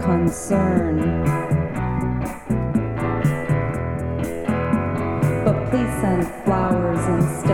concern. But please send flowers instead.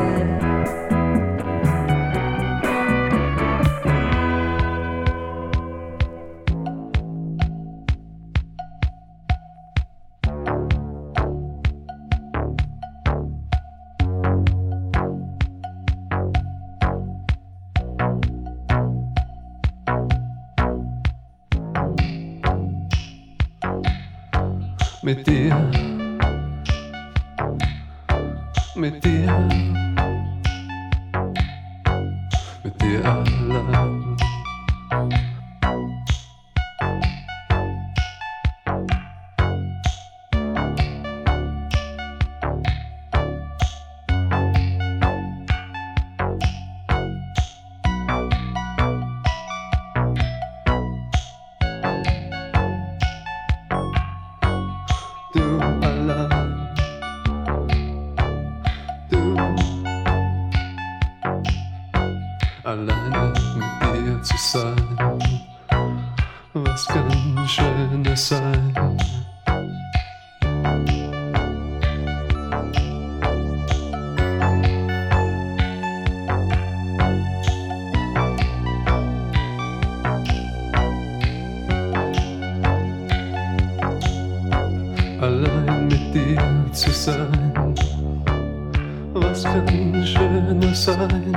Masken, schöne sein.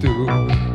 Du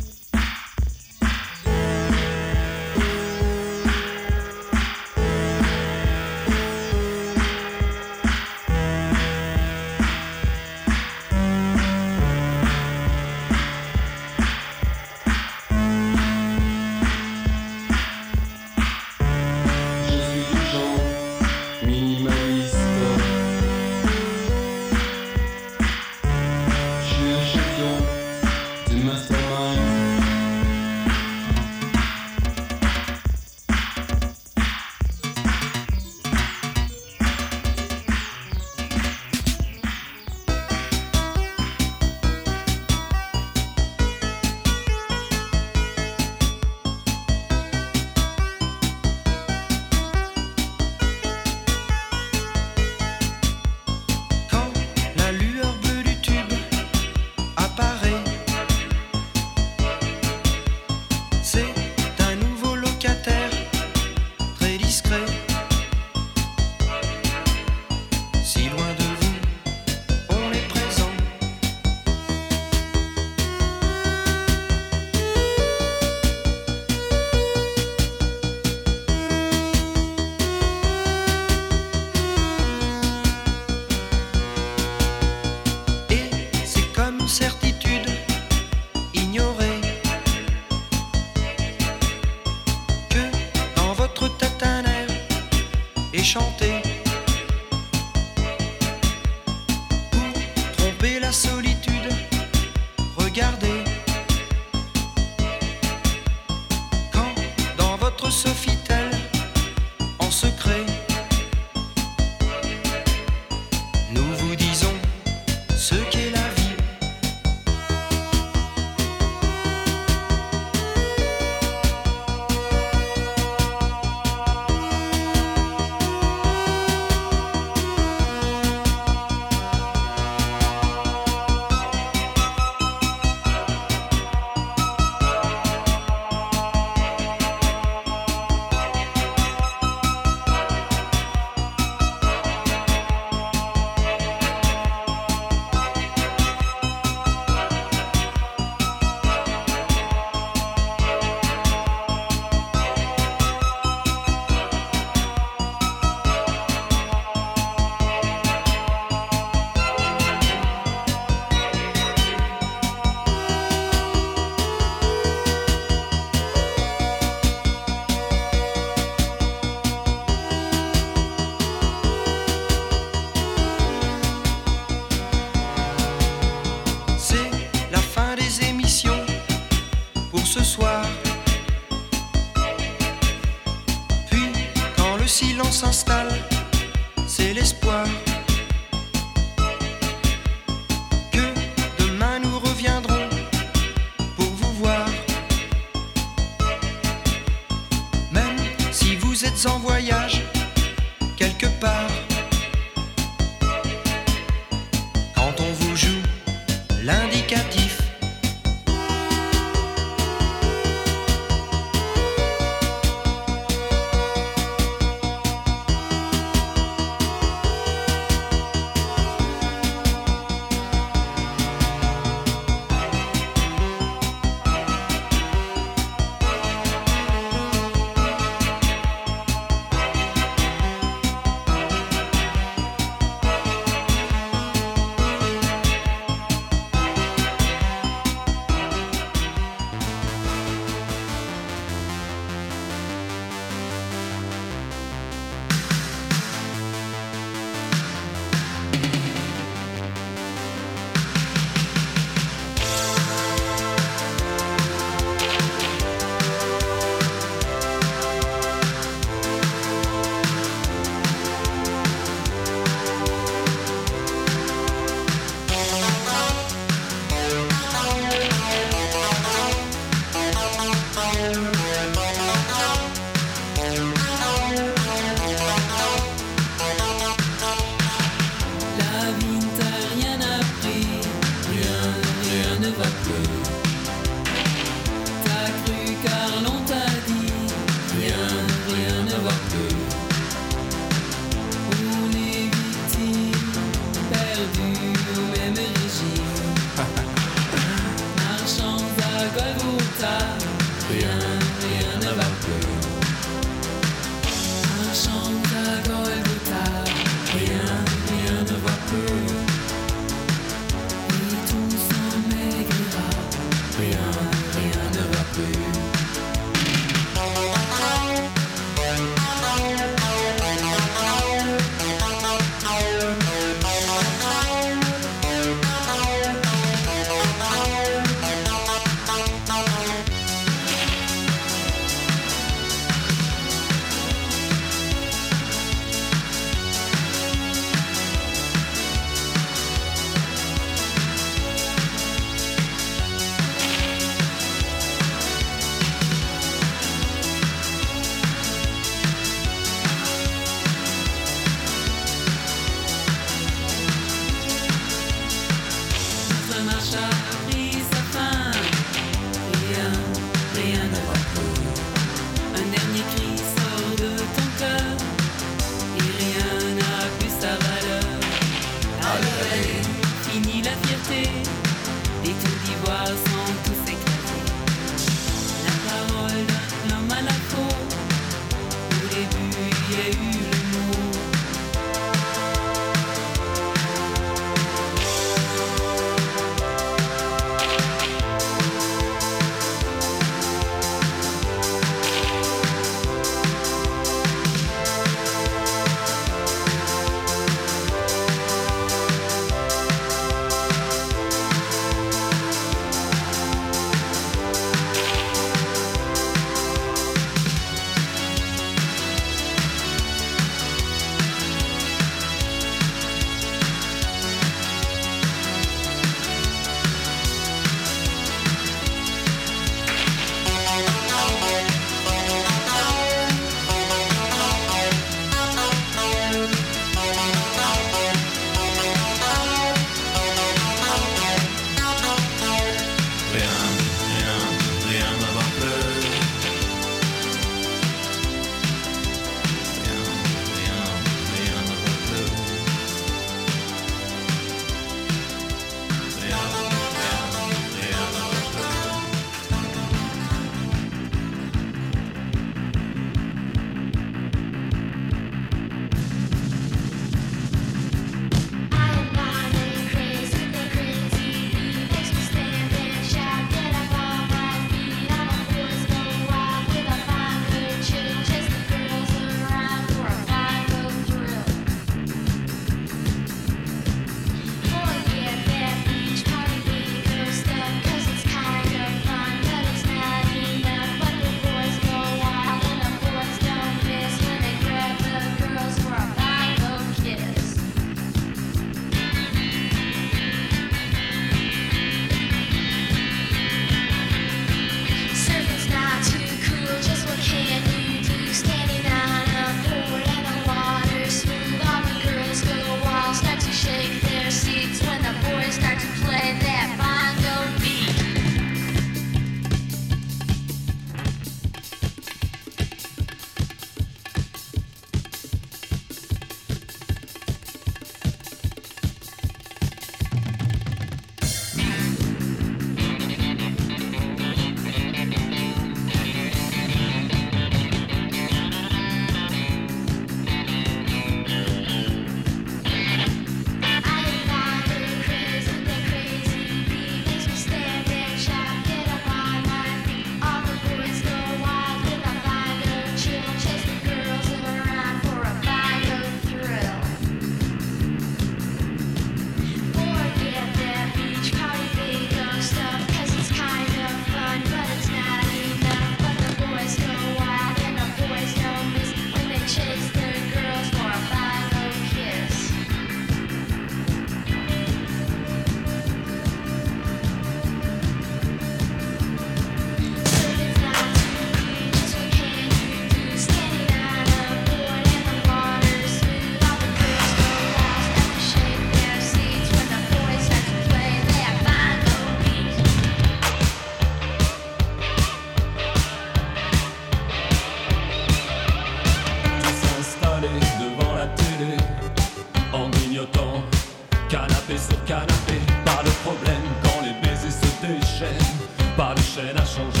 duszę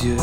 yeux.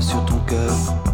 Sur ton cœur.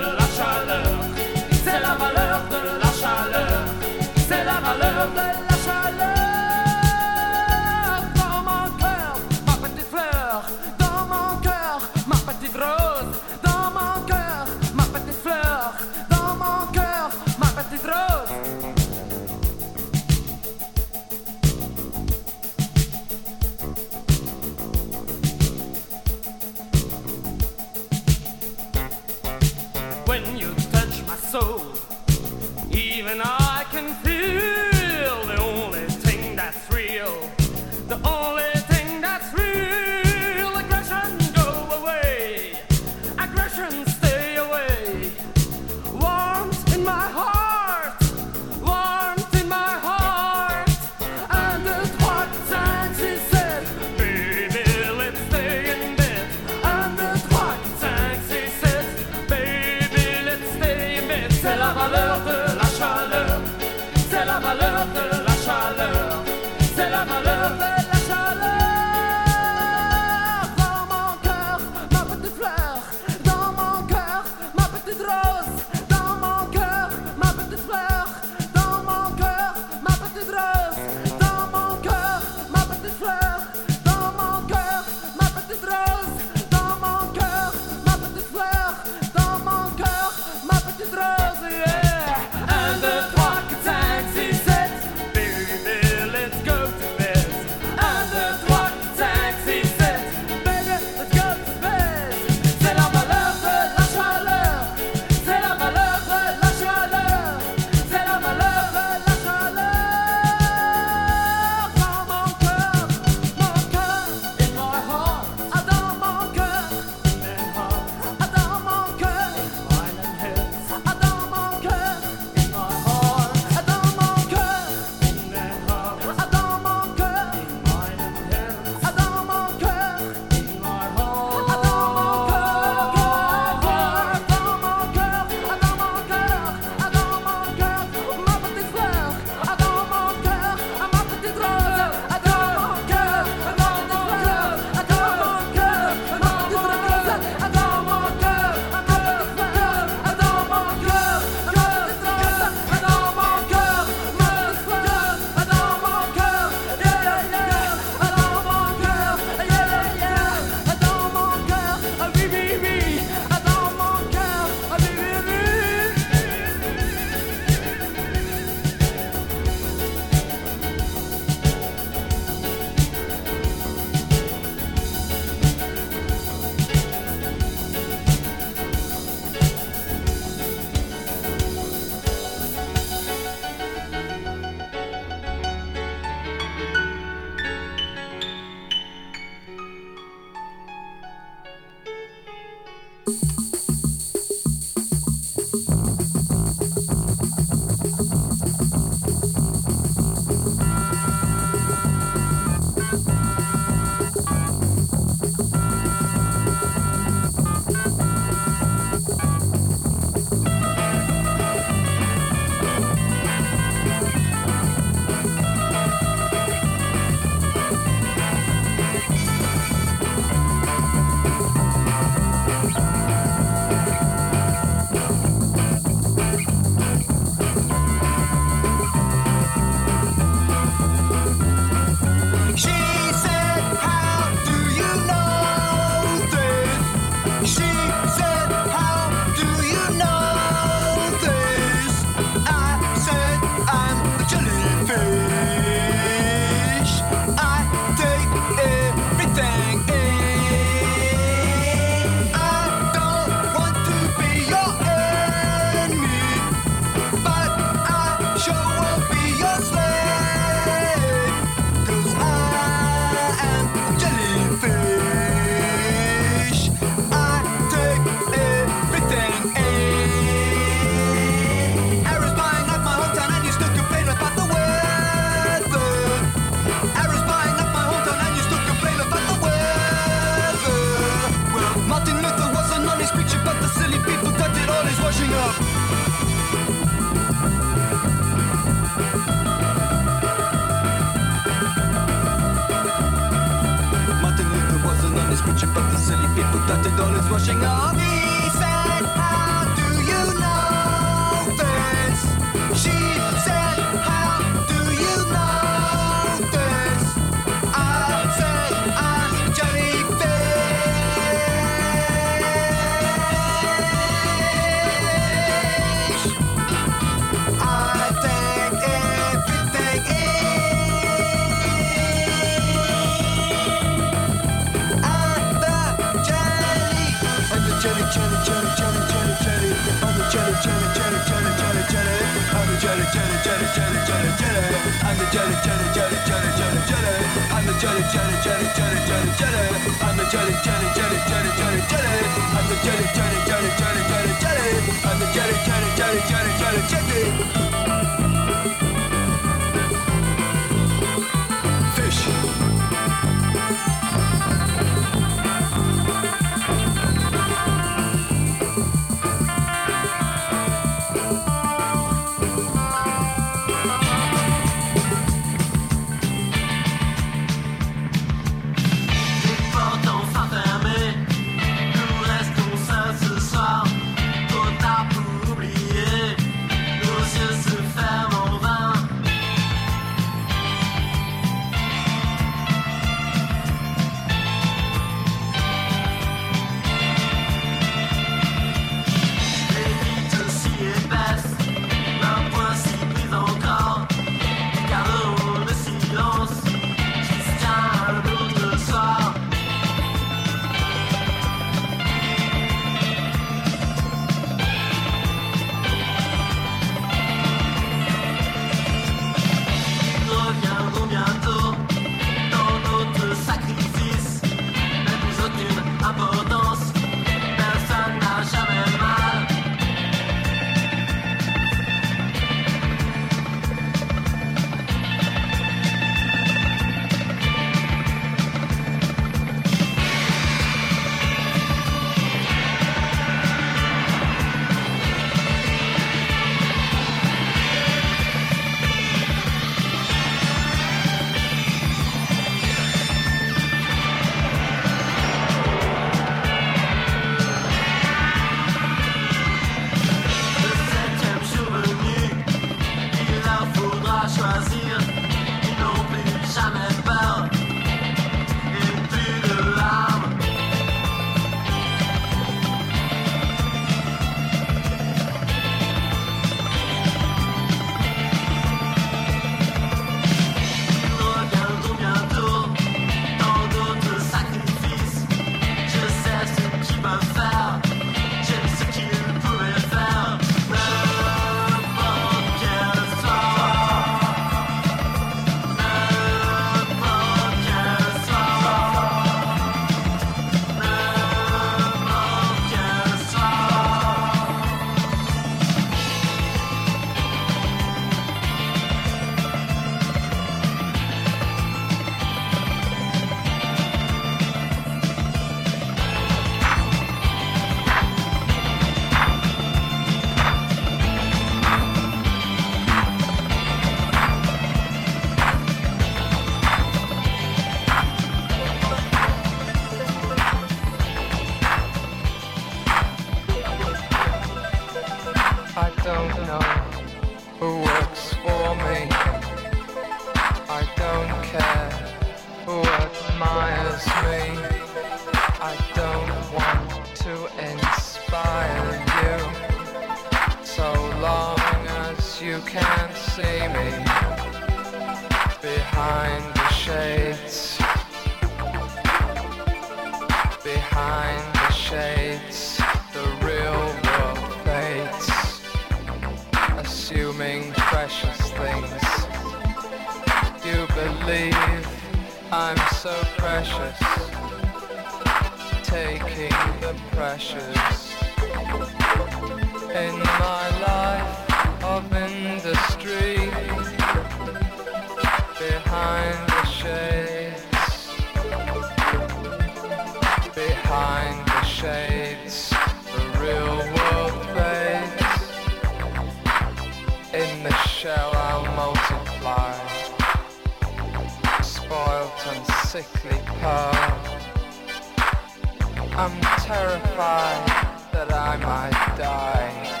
I'm terrified that I might die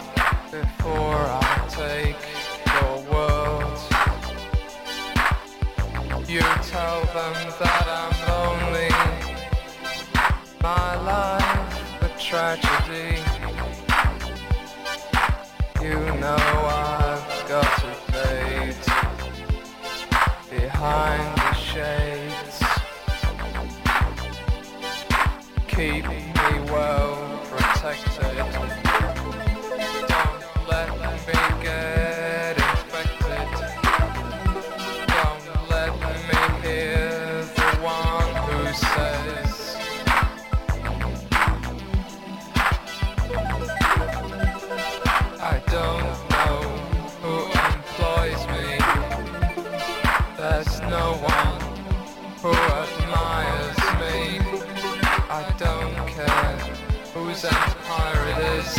before I take your world. You tell them that I'm lonely. My life a tragedy. You know I've got to fade behind. The pirate is.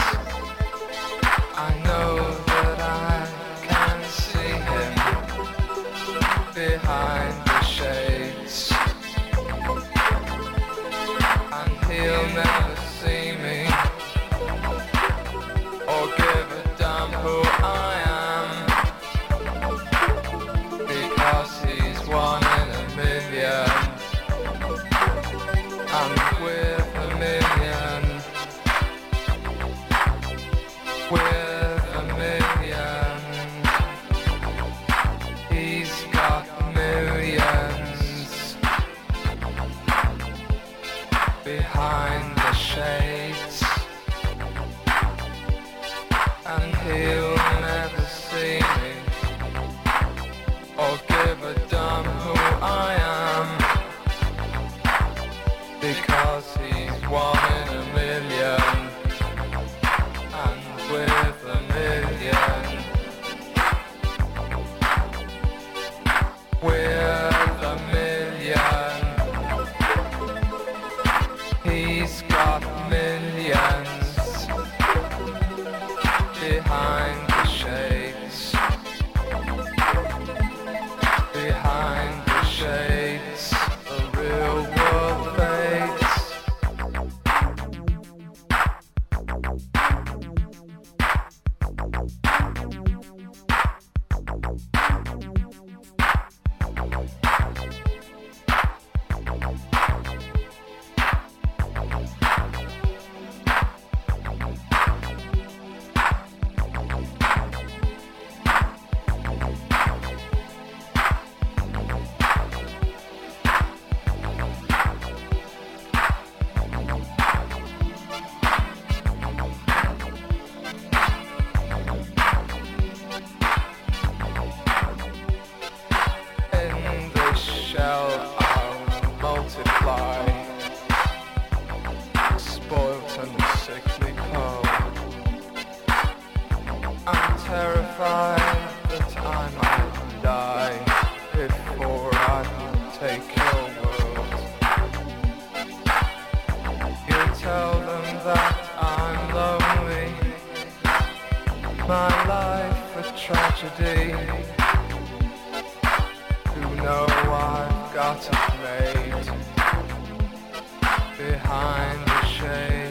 behind the shade.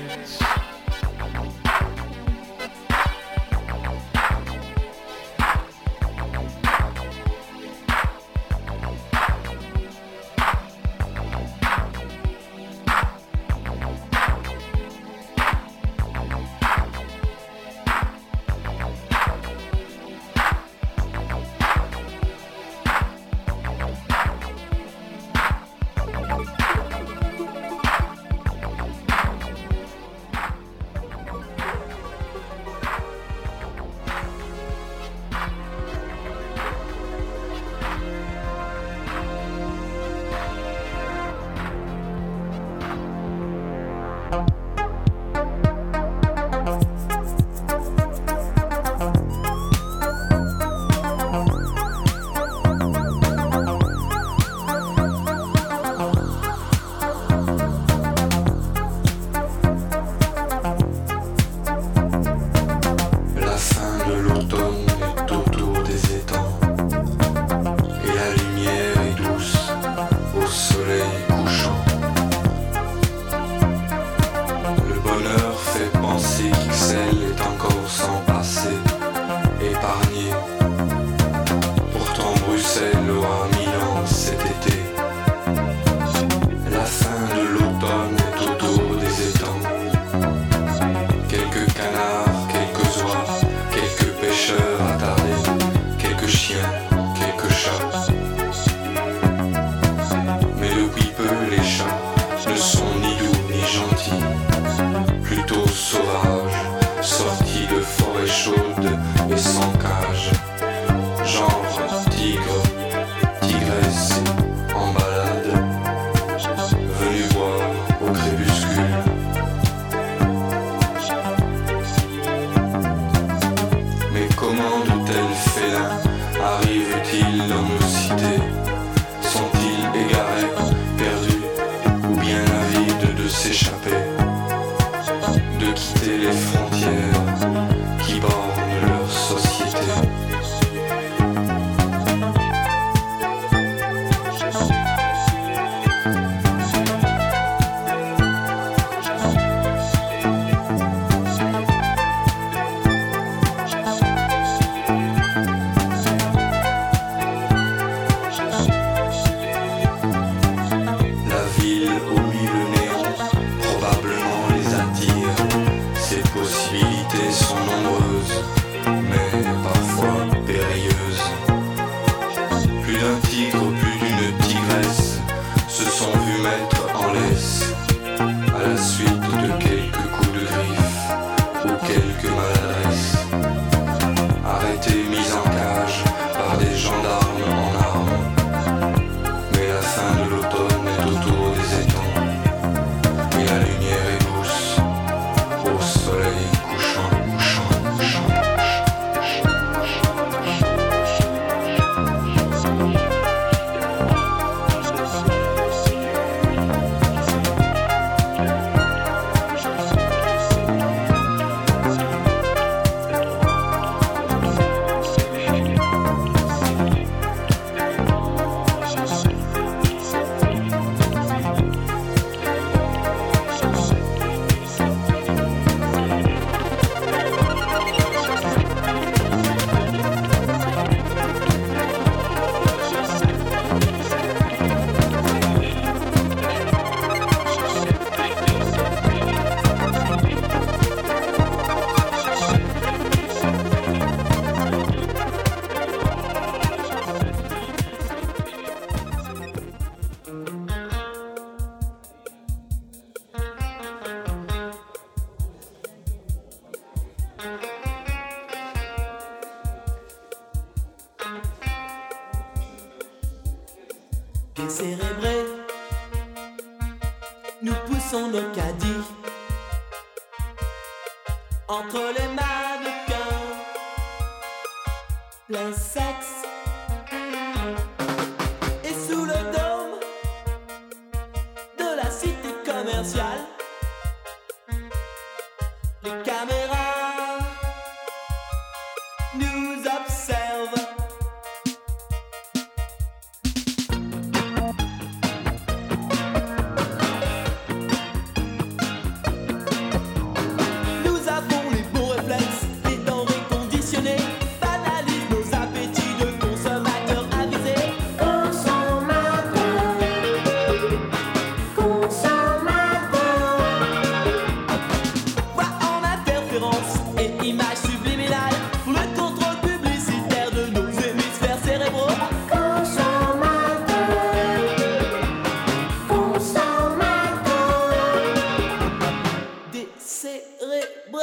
Décérébrés.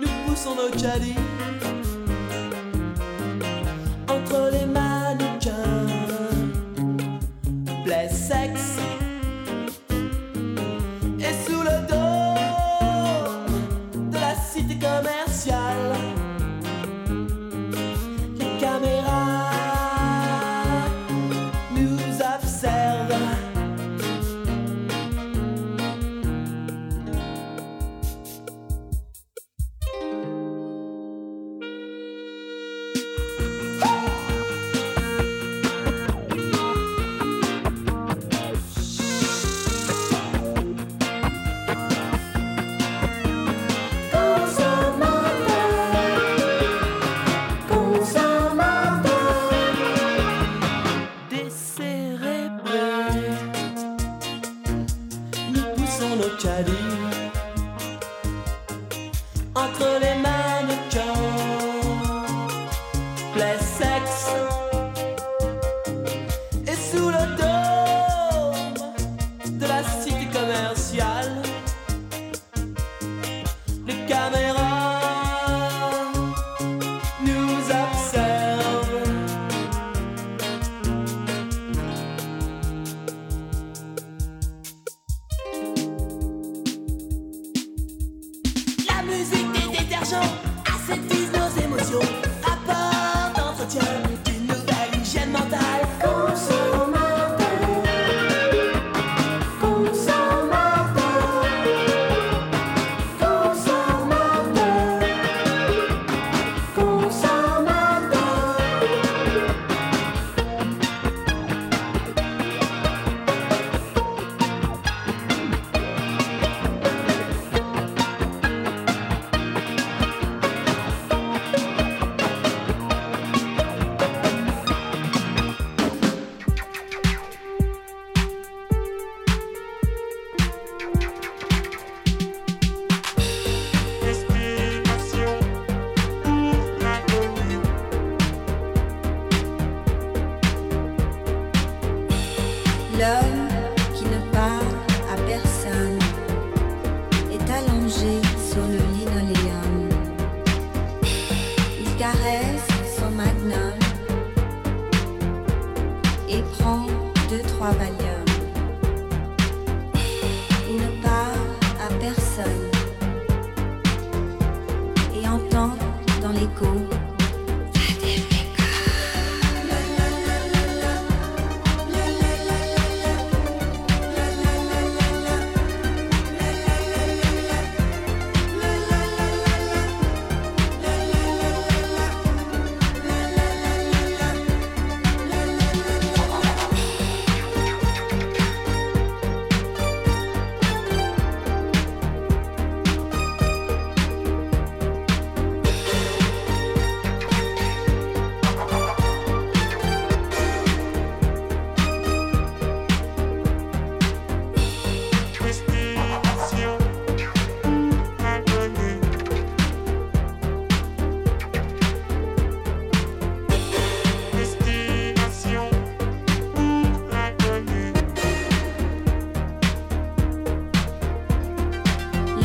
Nous poussons nos caddies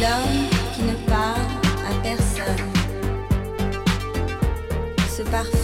L'homme qui ne parle à personne. Ce parfum.